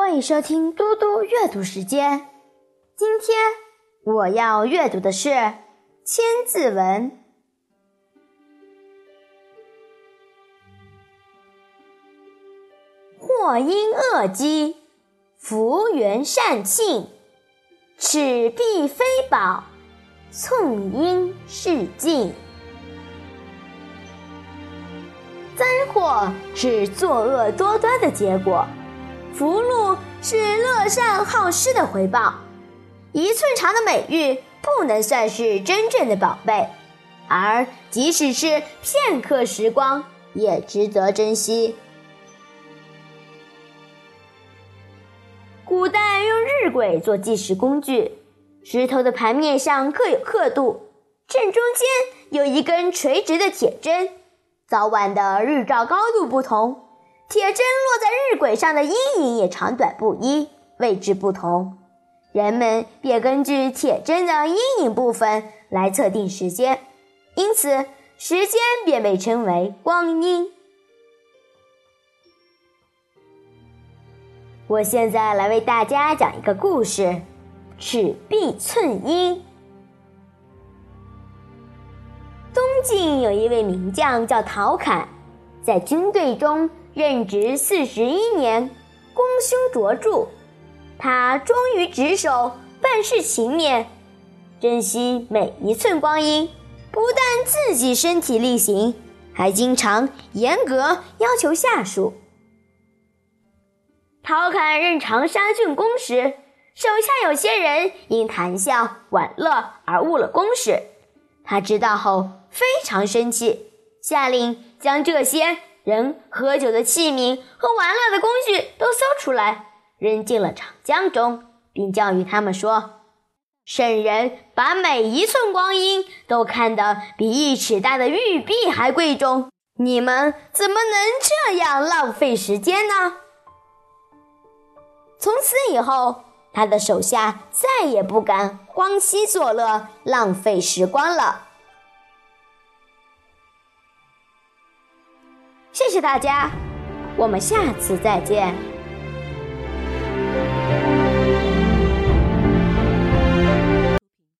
欢迎收听嘟嘟阅读时间。今天我要阅读的是《千字文》。祸因恶积，福缘善庆，尺璧非宝，寸阴是尽。灾祸是作恶多端的结果。福禄是乐善好施的回报，一寸长的美玉不能算是真正的宝贝，而即使是片刻时光，也值得珍惜。古代用日晷做计时工具，石头的盘面上各有刻度，正中间有一根垂直的铁针，早晚的日照高度不同。铁针落在日晷上的阴影也长短不一，位置不同，人们便根据铁针的阴影部分来测定时间，因此时间便被称为光阴。我现在来为大家讲一个故事：尺璧寸阴。东晋有一位名将叫陶侃，在军队中。任职四十一年，功勋卓著。他忠于职守，办事勤勉，珍惜每一寸光阴。不但自己身体力行，还经常严格要求下属。陶侃任长沙郡公时，手下有些人因谈笑玩乐而误了公事。他知道后非常生气，下令将这些。人喝酒的器皿和玩乐的工具都搜出来，扔进了长江中，并教育他们说：“圣人把每一寸光阴都看得比一尺大的玉璧还贵重，你们怎么能这样浪费时间呢？”从此以后，他的手下再也不敢荒嬉作乐、浪费时光了。谢谢大家，我们下次再见。